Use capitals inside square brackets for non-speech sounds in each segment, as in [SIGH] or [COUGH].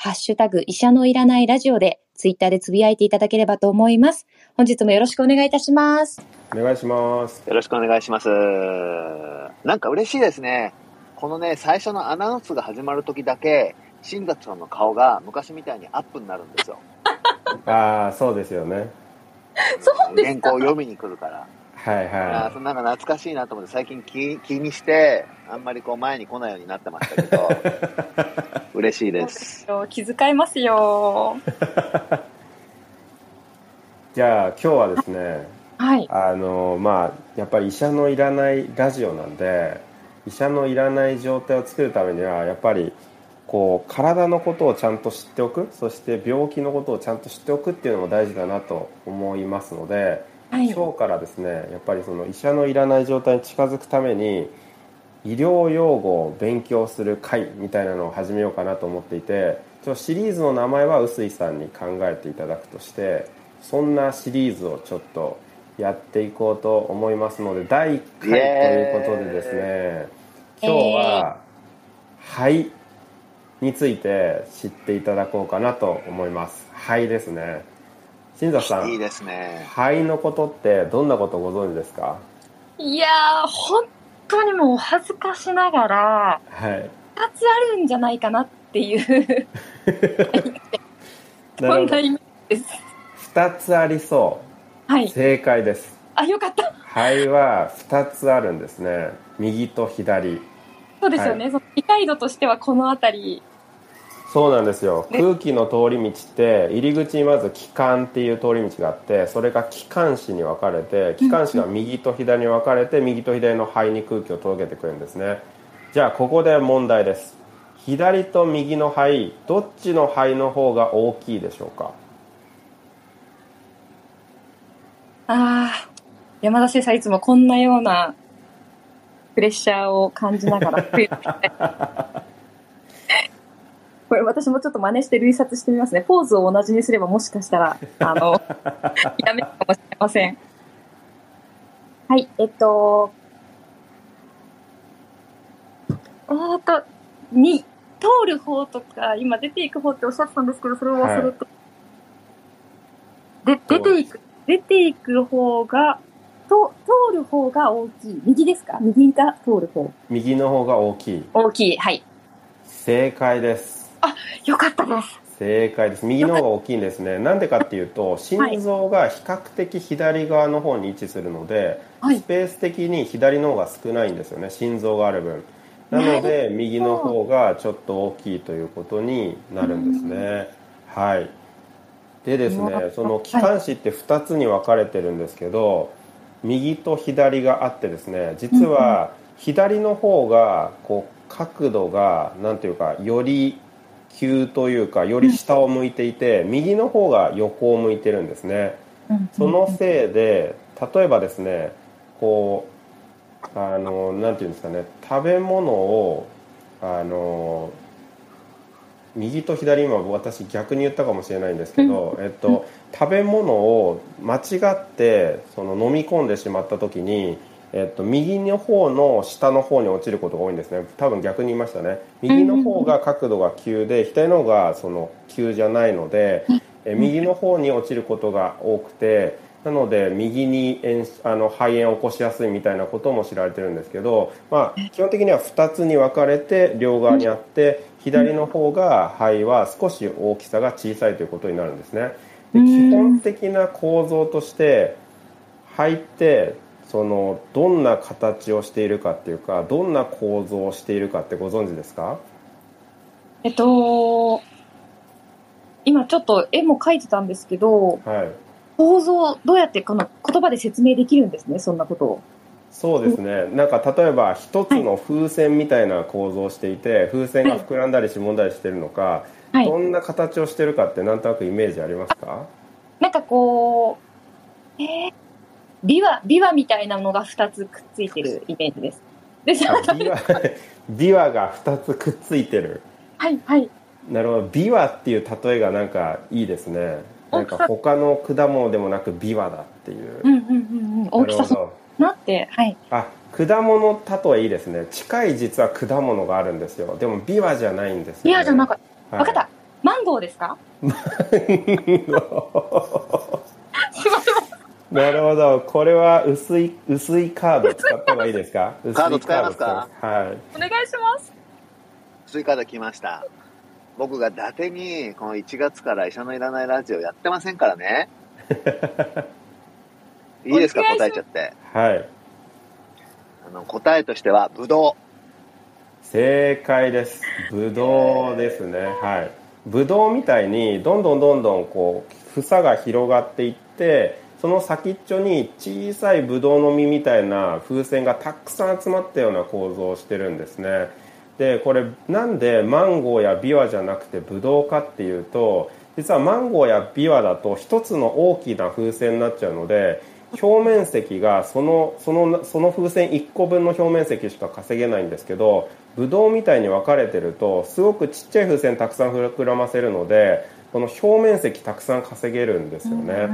ハッシュタグ医者のいらないラジオでツイッターでつぶやいていただければと思います本日もよろしくお願いいたしますお願いしますよろしくお願いします。なんか嬉しいですね。このね、最初のアナウンスが始まる時だけ、新座長の顔が昔みたいにアップになるんですよ。[LAUGHS] ああそうですよねそうですか？原稿を読みに来るから。はいはそなんか懐かしいなと思って最近気気にして、あんまりこう前に来ないようになってましたけど、[LAUGHS] 嬉しいです。気遣いますよ。い [LAUGHS] じゃあ今日はですねはい。あのまあやっぱり医者のいらないラジオなんで医者のいらない状態を作るためにはやっぱりこう体のことをちゃんと知っておくそして病気のことをちゃんと知っておくっていうのも大事だなと思いますので、はい。今日からですねやっぱりその医者のいらない状態に近づくために医療用語を勉強する会みたいなのを始めようかなと思っていてちょシリーズの名前は臼井さんに考えていただくとしてそんなシリーズをちょっとやっていこうと思いますので第1回ということでですね今日は肺について知っていただこうかなと思います。肺ですね。新座さんいいですね。肺のことってどんなことご存知ですか？いやー、本当にもう恥ずかしながら、はい二つあるんじゃないかなっていう、[LAUGHS] そんなイメージです。2つありそはい。う正解ですあ、よかった。肺は2つあるんですね右と左そうですよね。その理解度としてはこのあたり。そうなんですよ。ね空気の通り道って入り口にまず気管っていう通り道があってそれが気管支に分かれて気管支が右と左に分かれて右と左の肺に空気を届けてくれるんですね。じゃあここで問題です。左と右の肺どっちの肺の方が大きいでしょうか？ああ、山田先生はいつもこんなようなプレッシャーを感じながらこれ私もちょっと真似して類察してみますね。ポーズを同じにすればもしかしたら、あの、[LAUGHS] ひらめくかもしれません。はい、えっと、えーっと、に、通る方とか、今出ていく方っておっしゃってたんですけど、それを忘れて。で、出ていく、出ていく方が、と、通る方が大きい。右ですか？右が通る方。右の方が大きい大きい。はい。正解ですよかったです。正解です。右の方が大きいんですね。なんでかっていうと心臓が比較的左側の方に位置するので、はい。スペース的に左の方が少ないんですよね。心臓がある分。なので右の方がちょっと大きいということになるんですね。はい。でですねその気管支って2つに分かれてるんですけど右と左があってですね実は左の方がこう角度がなんていうかより急というかより下を向いていて右の方が横を向いてるんですね。そのせいで例えばですねこうあのなんていうんですかね食べ物をあの右と左今私逆に言ったかもしれないんですけど、えっと、食べ物を間違ってその飲み込んでしまった時に、えっと、右の方の下の方に落ちることが多いんですね。多分逆に言いましたね。右の方が角度が急で左の方がその急じゃないので、え右の方に落ちることが多くてなので右に炎あの肺炎を起こしやすいみたいなことも知られてるんですけど、まあ、基本的には2つに分かれて両側にあって左の方が肺は少し大きさが小さいということになるんですね。で基本的な構造として肺ってそのどんな形をしているかっていうかどんな構造をしているかってご存知ですか？えっと、今ちょっと絵も描いてたんですけど、はい。構造、どうやってこの言葉で説明できるんですね、そんなことを。そうですね。なんか例えば一つの風船みたいな構造をしていて、風船が膨らんだりしぼんだりしてるのか、はい。どんな形をしてるかってなんとなくイメージありますか？なんかこう、えー、ビワ、ビワみたいなのが2つくっついてるイメージです。で、そのあビワ [LAUGHS] ビワが2つくっついてるはい、はい。なるほどビワっていう例えがなんかいいですねなんか他の果物でもなくビワだっていう、うんうんうんうん。大きさそうなって、はい。あ果物例えいいですね近い実は果物があるんですよでもビワじゃないんですよ、ね、ビワじゃなかった。はいわかった。マンゴーですか？すいません。なるほど。これは薄い薄いカード使った方がいいですか？薄 [LAUGHS] いカード使いますか？カード使います。はい。お願いします。追加で来ました。僕が伊達に、この1月から医者のいらないラジオやってませんからね。[LAUGHS] いいですか？答えちゃって。はい。あの、答えとしては、ぶど正解です。ぶどうですね。はい。ぶどうみたいにどんどんどんどんこう房が広がっていってその先っちょに小さいぶどうの実みたいな風船がたくさん集まったような構造をしてるんですね。でこれなんでマンゴーやビワじゃなくてブドウかっていうと実はマンゴーやビワだと一つの大きな風船になっちゃうので表面積がそのそのその風船1個分の表面積しか稼げないんですけどブドウみたいに分かれてるとすごくちっちゃい風船たくさん膨らませるのでこの表面積たくさん稼げるんですよね。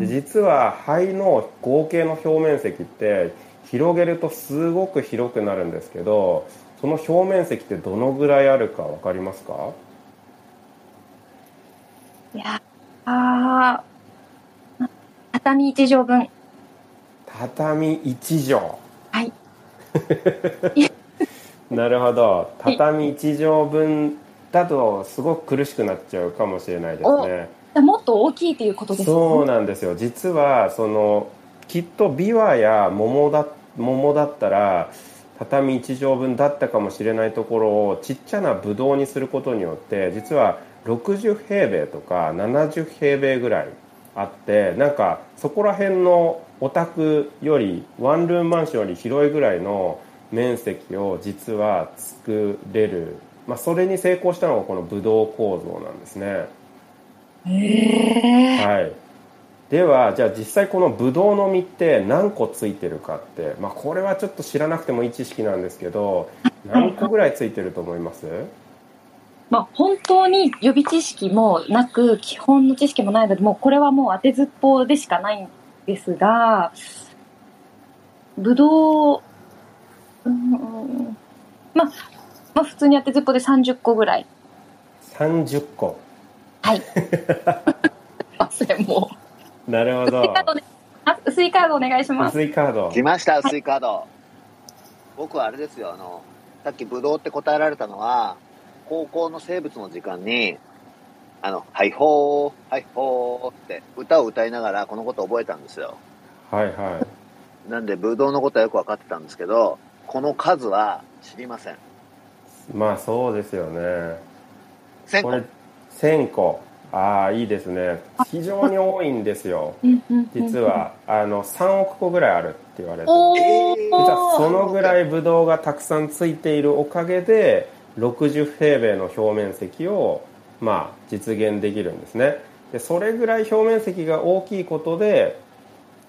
で実は肺の合計の表面積って広げるとすごく広くなるんですけどその表面積ってどのぐらいあるか分かりますか？いやあー畳一畳分。畳1畳はい。[LAUGHS] なるほど畳1畳分だとすごく苦しくなっちゃうかもしれないですねもっと大きいということですね。そうなんですよ実はそのきっとビワや桃だ桃だったら畳1畳分だったかもしれないところをちっちゃなブドウにすることによって実は60平米とか70平米ぐらいあってなんかそこら辺のお宅よりワンルームマンションより広いぐらいの面積を実は作れる、まあ、それに成功したのがこのブドウ構造なんですね。へえ。はい、ではじゃあ実際このブドウの実って何個ついてるかって、まあ、これはちょっと知らなくてもいい知識なんですけど何個ぐらいついてると思います？まあ、本当に予備知識もなく、基本の知識もないので、もうこれはもう当てずっぽうでしかないんですが、ぶどう、うん、まあ、まあ普通に当てずっで30個ぐらい。30個はい。[LAUGHS] 忘れもう。なるほど薄いカードねあ薄いカードお願いします。薄いカード来ました、薄いカード。僕はあれですよ、あの、さっきブドウって答えられたのは、高校の生物の時間に、あの、はいほー、はいほーって歌を歌いながらこのことを覚えたんですよ。はいはなんで、ブドウのことはよく分かってたんですけど、この数は知りません。いまあそうですよね。1000個。これ。1000個。ああいいですね。非常に多いんですよ。実。は。あの3億個ぐらいあるって言われて実はそのぐらいブドウがたくさんついているおかげで60平米の表面積をまあ実現できるんですね。でそれぐらい表面積が大きいことで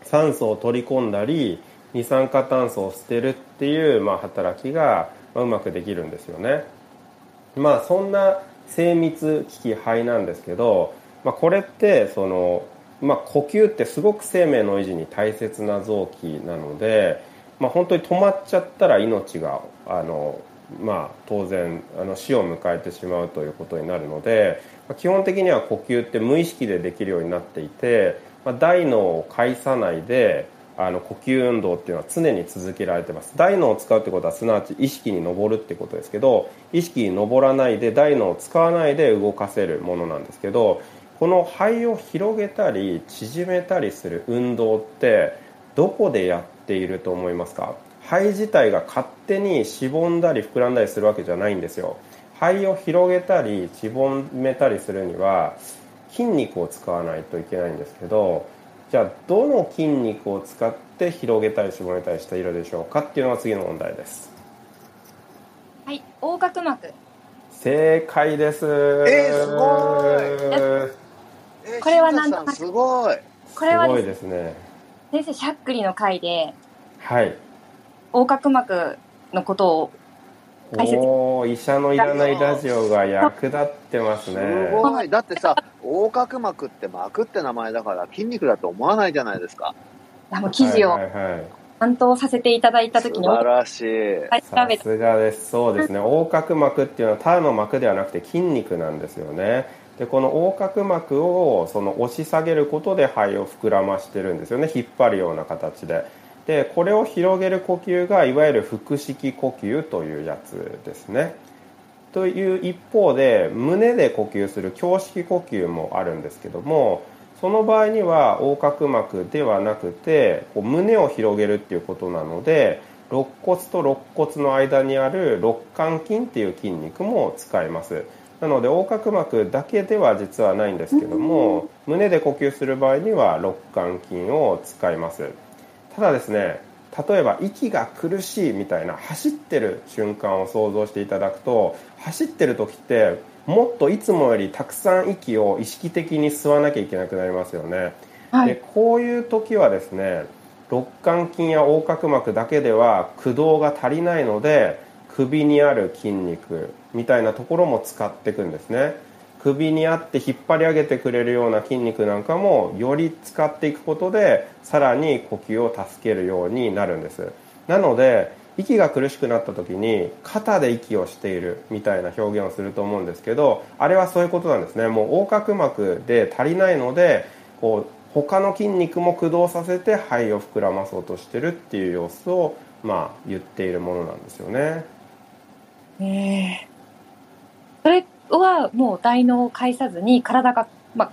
酸素を取り込んだり二酸化炭素を捨てるっていう、まあ、働きが、まあうまくできるんですよね。まあそんな精密機器肺なんですけど、まあ、これってその、まあ、呼吸ってすごく生命の維持に大切な臓器なので、まあ、本当に止まっちゃったら命があの、まあ、当然あの死を迎えてしまうということになるので、まあ基本的には呼吸って無意識でできるようになっていて、まあ、大脳を介さないであの呼吸運動っていうのは常に続けられてます。大脳を使うってことはすなわち意識に上るってことですけど意識に上らないで大脳を使わないで動かせるものなんですけどこの肺を広げたり縮めたりする運動ってどこでやっていると思いますか？肺自体が勝手にしぼんだり膨らんだりするわけじゃないんですよ。肺を広げたりしぼめたりするには筋肉を使わないといけないんですけどじゃあどの筋肉を使って広げたり絞れたりしているでしょうかっていうのが次の問題です。はい横隔膜。正解です。えーすごえこれはなんとすごい。これはすごいでですね。す先生しゃっくりの回ではい。横隔膜のことを解説。おお医者のいらないラジオが役立ってますすねごい。だってさ、横隔膜って膜って名前だから筋肉だと思わないじゃないですか。あの記事をはいはいはい。担当させていただいた素時に晴らしい。はい調べてさすがです。そうですね。横隔膜っていうのはただの膜ではなくて筋肉なんですよね。でこの横隔膜をその押し下げることで肺を膨らましてるんですよね。引っ張るような形ででこれを広げる呼吸がいわゆる腹式呼吸というやつですね。という一方で胸で呼吸する胸式呼吸もあるんですけどもその場合には横隔膜ではなくてこう胸を広げるっていうことなので肋骨と肋骨の間にある肋間筋っていう筋肉も使います。なので横隔膜だけでは実はないんですけども胸で呼吸する場合には肋間筋を使いますただですね例えば息が苦しいみたいな走ってる瞬間を想像していただくと走ってる時ってもっといつもよりたくさん息を意識的に吸わなきゃいけなくなりますよね、ではい。こういう時はですね肋間筋や横隔膜だけでは駆動が足りないので首にある筋肉みたいなところも使っていくんですね首にあって引っ張り上げてくれるような筋肉なんかもより使っていくことでさらに呼吸を助けるようになるんです。なので息が苦しくなった時に肩で息をしているみたいな表現をすると思うんですけどあれはそういうことなんですね。もう横隔膜で足りないのでこう他の筋肉も駆動させて肺を膨らまそうとしてるっていう様子をまあ言っているものなんですよね。ええそれはもう大脳を介さずに体が、まあ、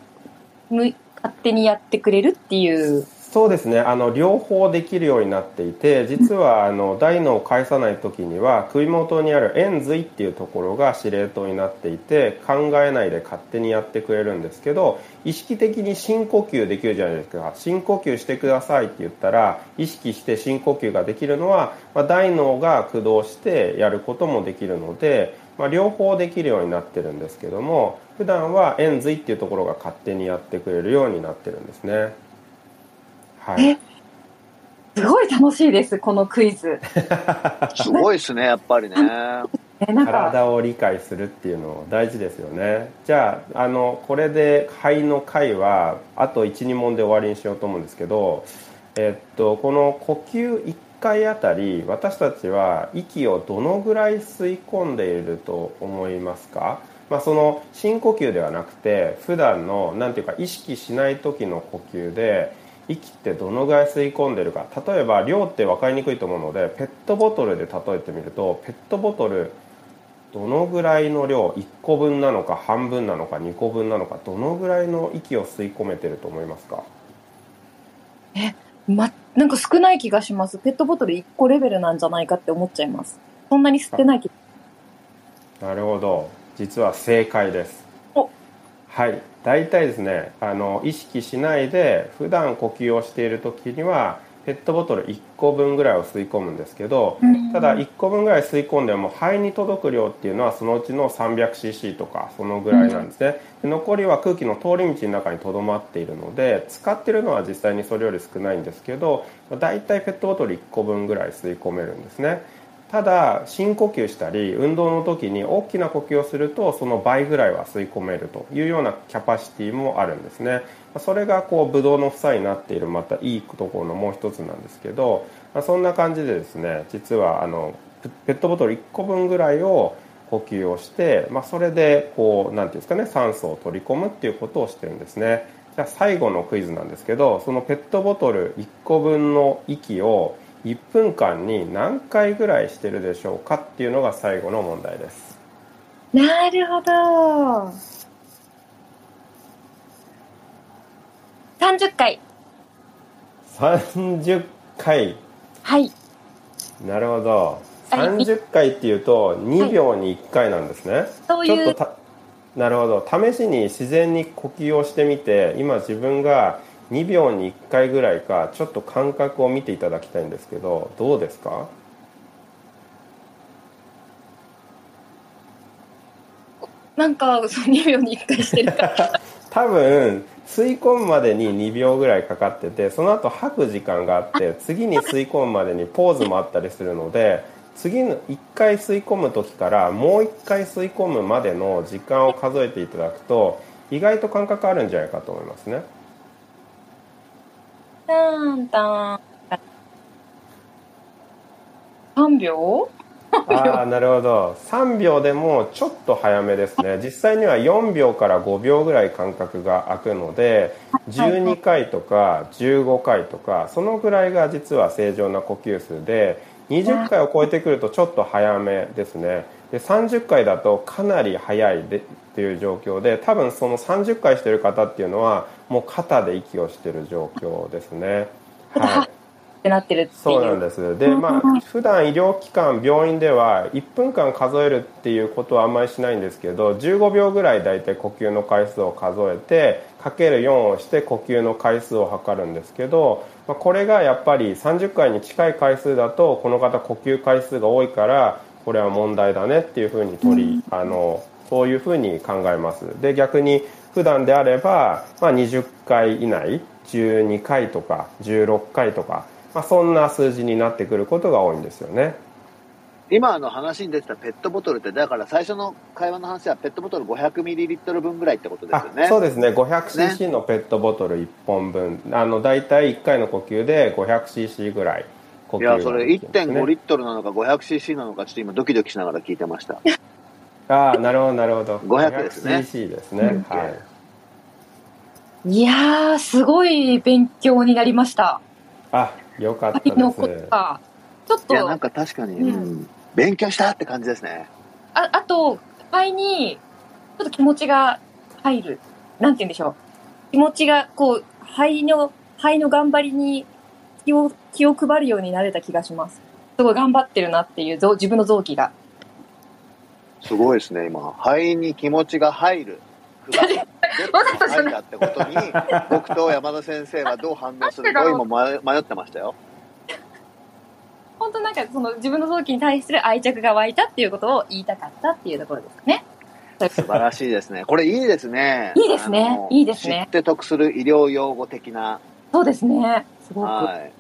む勝手にやってくれるっていう。そうですね。あの両方できるようになっていて実はあの大脳を介さない時には首元にある円髄っていうところが司令塔になっていて考えないで勝手にやってくれるんですけど意識的に深呼吸できるじゃないですか。深呼吸してくださいって言ったら意識して深呼吸ができるのは、まあ、大脳が駆動してやることもできるので、まあ、両方できるようになってるんですけども普段は円髄っていうところが勝手にやってくれるようになってるんですね。はいえすごい楽しいですこのクイズ [LAUGHS] すごいですね、やっぱりね。体を理解するっていうの大事ですよねじゃああのこれで肺の回はあと12問で終わりにしようと思うんですけど、えっと、この呼吸1回あたり私たちは息をどのぐらい吸い込んでいると思いますか、まあ、その深呼吸ではなくて普段のなんていうか意識しない時の呼吸で息ってどのぐらい吸い込んでるか。例えば量って分かりにくいと思うのでペットボトルで例えてみるとペットボトルどのぐらいの量1個分なのか半分なのか2個分なのかどのぐらいの息を吸い込めてると思いますか？ま、なんか少ない気がします。ペットボトル1個レベルなんじゃないかって思っちゃいます。そんなに吸ってない気なるほど。実は正解です。お。はい。大体ですねあの意識しないで普段呼吸をしている時にはペットボトル1個分ぐらいを吸い込むんですけどただ1個分ぐらい吸い込んでも肺に届く量っていうのはそのうちの 300cc とかそのぐらいなんですね、で残りは空気の通り道の中にとどまっているので使ってるのは実際にそれより少ないんですけどだいたいペットボトル1個分ぐらい吸い込めるんですねただ深呼吸したり運動の時に大きな呼吸をするとその倍ぐらいは吸い込めるというようなキャパシティもあるんですね。それがこうブドウの房になっているまたいいところのもう一つなんですけどまあそんな感じでですね実はあのペットボトル1個分ぐらいを呼吸をして、まあ、それでこうなんていうんですかね酸素を取り込むっていうことをしてるんですね。じゃあ最後のクイズなんですけどそのペットボトル1個分の息を1分間に何回ぐらいしてるでしょうかっていうのが最後の問題です。なるほど。30回。30回。はい。なるほど。はい。30回っていうと2秒に1回なんですね、そういう。ちょっとたなるほど。試しに自然に呼吸をしてみて今自分が2秒に1回ぐらいかちょっと間隔を見ていただきたいんですけどどうですか？なんかその2秒に1回してるから。[LAUGHS] 多分吸い込むまでに2秒ぐらいかかっててその後吐く時間があって次に吸い込むまでにポーズもあったりするので次の1回吸い込む時からもう1回吸い込むまでの時間を数えていただくと意外と間隔あるんじゃないかと思いますねタンタン3秒ああなるほど。3秒でもちょっと早めですね。実際には4秒から5秒ぐらい間隔が空くので12回とか15回とかそのぐらいが実は正常な呼吸数で20回を超えてくるとちょっと早めですね。で30回だとかなり早いでっていう状況で多分その30回してる方っていうのはもう肩で息をしてる状況ですね。はい。ってなってるっていう。そうなんです。でまあ普段医療機関病院では1分間数えるっていうことはあんまりしないんですけど15秒ぐらい大体呼吸の回数を数えてかける4をして呼吸の回数を測るんですけど、まあ、これがやっぱり30回に近い回数だとこの方呼吸回数が多いからこれは問題だねっていうふうに取り、あのそういうふうに考えます。で逆に普段であれば、まあ、20回以内12回とか16回とかまあ、そんな数字になってくることが多いんですよね。今あの話に出てたペットボトルって、だから最初の会話の話はペットボトル500ミリリットル分ぐらいってことですよね。そうですね。500cc のペットボトル1本分。あの、大体1回の呼吸で 500cc ぐらい呼吸いや、それができるんですね1.5リットルなのか 500cc なのか、ちょっと今ドキドキしながら聞いてました。ああ、なるほど、なるほど。500ですね 500cc ですね。はい。いやーすごい勉強になりましたあ、よかったです。かちょっいや、なんとか確かに、うんうん勉強したって感じですね。ああと肺にちょっと気持ちが入るなんて言うんでしょう気持ちがこう肺の肺の頑張りに気を気を配るようになれた気がしますすごい頑張ってるなっていうぞ自分の臓器がすごいですね、今。肺に気持ちが入る。わざとじゃない入ってことに、僕と山田先生はどう反応するかを今迷迷ってましたよ。本当なんかその自分の臓器に対する愛着が湧いたっていうことを言いたかったっていうところですかね素晴らしいですね。これいいですね。いいですねいいですね知って得する医療用語的な。そうですねすごくはい。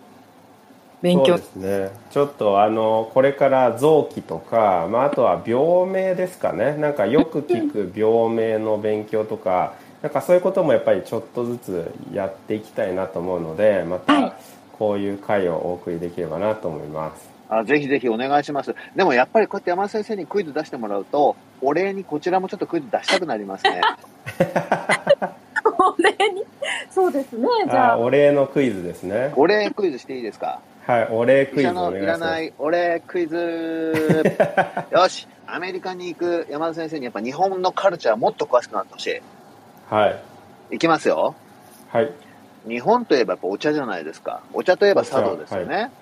勉強。そうですね。ちょっとあのこれから臓器とか、まあ、あとは病名ですかね。なんかよく聞く病名の勉強とかなんかそういうこともやっぱりちょっとずつやっていきたいなと思うのでまはい。たこういう回をお送りできればなと思います。あぜひぜひお願いします。でもやっぱりこうやって山田先生にクイズ出してもらうと、お礼にこちらもちょっとクイズ出したくなりますね。[LAUGHS] これに？そうですねじゃあ。あお礼のクイズですね。お礼クイズしていいですか？はいお礼クイズお願いしますらないクイズ。[LAUGHS] よし、アメリカに行く山田先生にやっぱ日本のカルチャーもっと詳しくなってほしい。はいいきますよ。はい日本といえばやっぱお茶じゃないですか。お茶といえば茶道ですよね。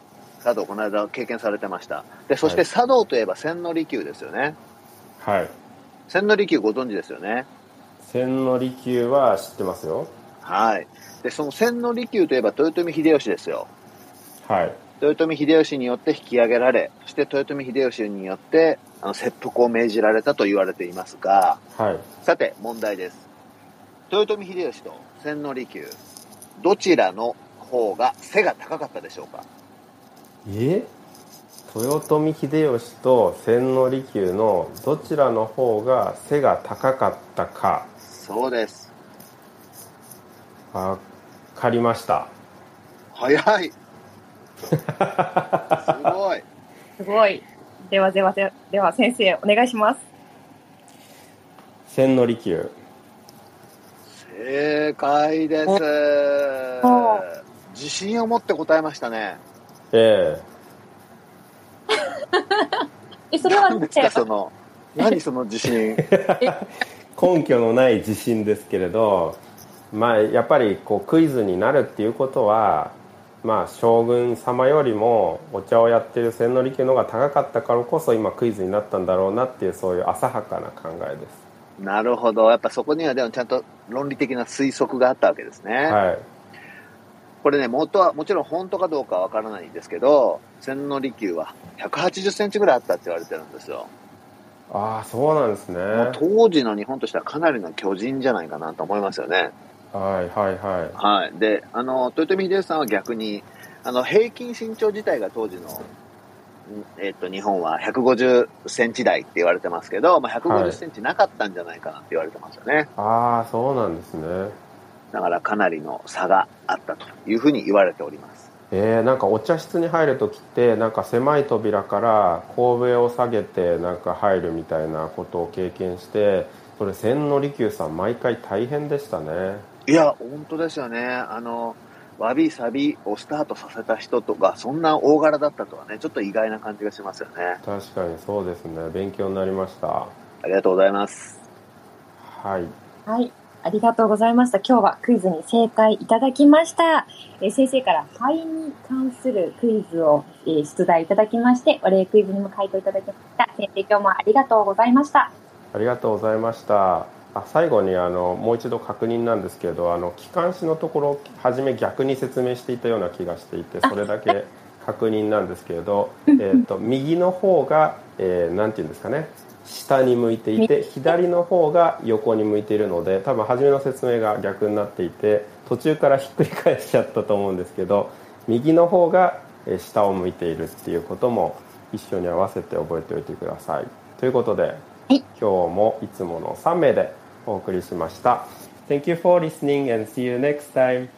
茶道、この間経験されてました。で、そしてはい茶道といえば千利休ですよね。はい千利休ご存知ですよね。千利休は知ってますよはい。で、その千利休といえば豊臣秀吉ですよ。はい豊臣秀吉によって引き上げられ、そして豊臣秀吉によってあの切腹を命じられたと言われていますが、はいさて問題です。豊臣秀吉と千利休、どちらの方が背が高かったでしょうか？え？豊臣秀吉と千利休のどちらの方が背が高かったかそうです。わかりました早い。すごい。すごいではではではでは先生お願いします千利休正解ですお。自信を持って答えましたね。ええ [LAUGHS] それは何ですか、その、何その自信？[LAUGHS] え根拠のない自信ですけれどまあやっぱりこうクイズになるっていうことはまあ将軍様よりもお茶をやってる千利休の方が高かったからこそ今クイズになったんだろうなっていうそういう浅はかな考えですなるほど。やっぱそこにはでもちゃんと論理的な推測があったわけですね。はいこれね、元は、もちろん本当かどうかわからないんですけど、千利休は180センチぐらいあったって言われてるんですよ。ああそうなんですね当時の日本としてはかなりの巨人じゃないかなと思いますよね。はいはいはいはい。で、あの、豊臣秀吉さんは逆に、あの、平均身長自体が当時の、んえっと、日本は150センチ台って言われてますけど、まあ、150センチなかったんじゃないかなって言われてますよね。ああそうなんですねだからかなりの差があったというふうに言われております。えー、なんかお茶室に入る時ってなんか狭い扉から神戸を下げてなんか入るみたいなことを経験してそれ千利休さん毎回大変でしたねいや、本当ですよね。あの、わびさびをスタートさせた人とか、そんな大柄だったとはね、ちょっと意外な感じがしますよね。確かにそうですね勉強になりましたありがとうございます。はいはい。ありがとうございました。今日はクイズに正解いただきました。えー先生から肺に関するクイズを、えー出題いただきまして、お礼クイズにも回答いただきました。先生今日もありがとうございました。ありがとうございましたあ最後にあのもう一度確認なんですけどあの機関士のところ初め逆に説明していたような気がしていてそれだけ確認なんですけれど、えー、と右の方が、えーなんていうんですかね下に向いていて左の方が横に向いているので多分初めの説明が逆になっていて途中からひっくり返しちゃったと思うんですけど右の方がえー下を向いているっていうことも一緒に合わせて覚えておいてください。ということで、い今日もいつもの3名でお送りしました Thank you for listening and see you next time